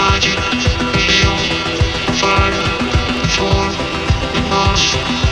magic, beyond, fire, form, lost.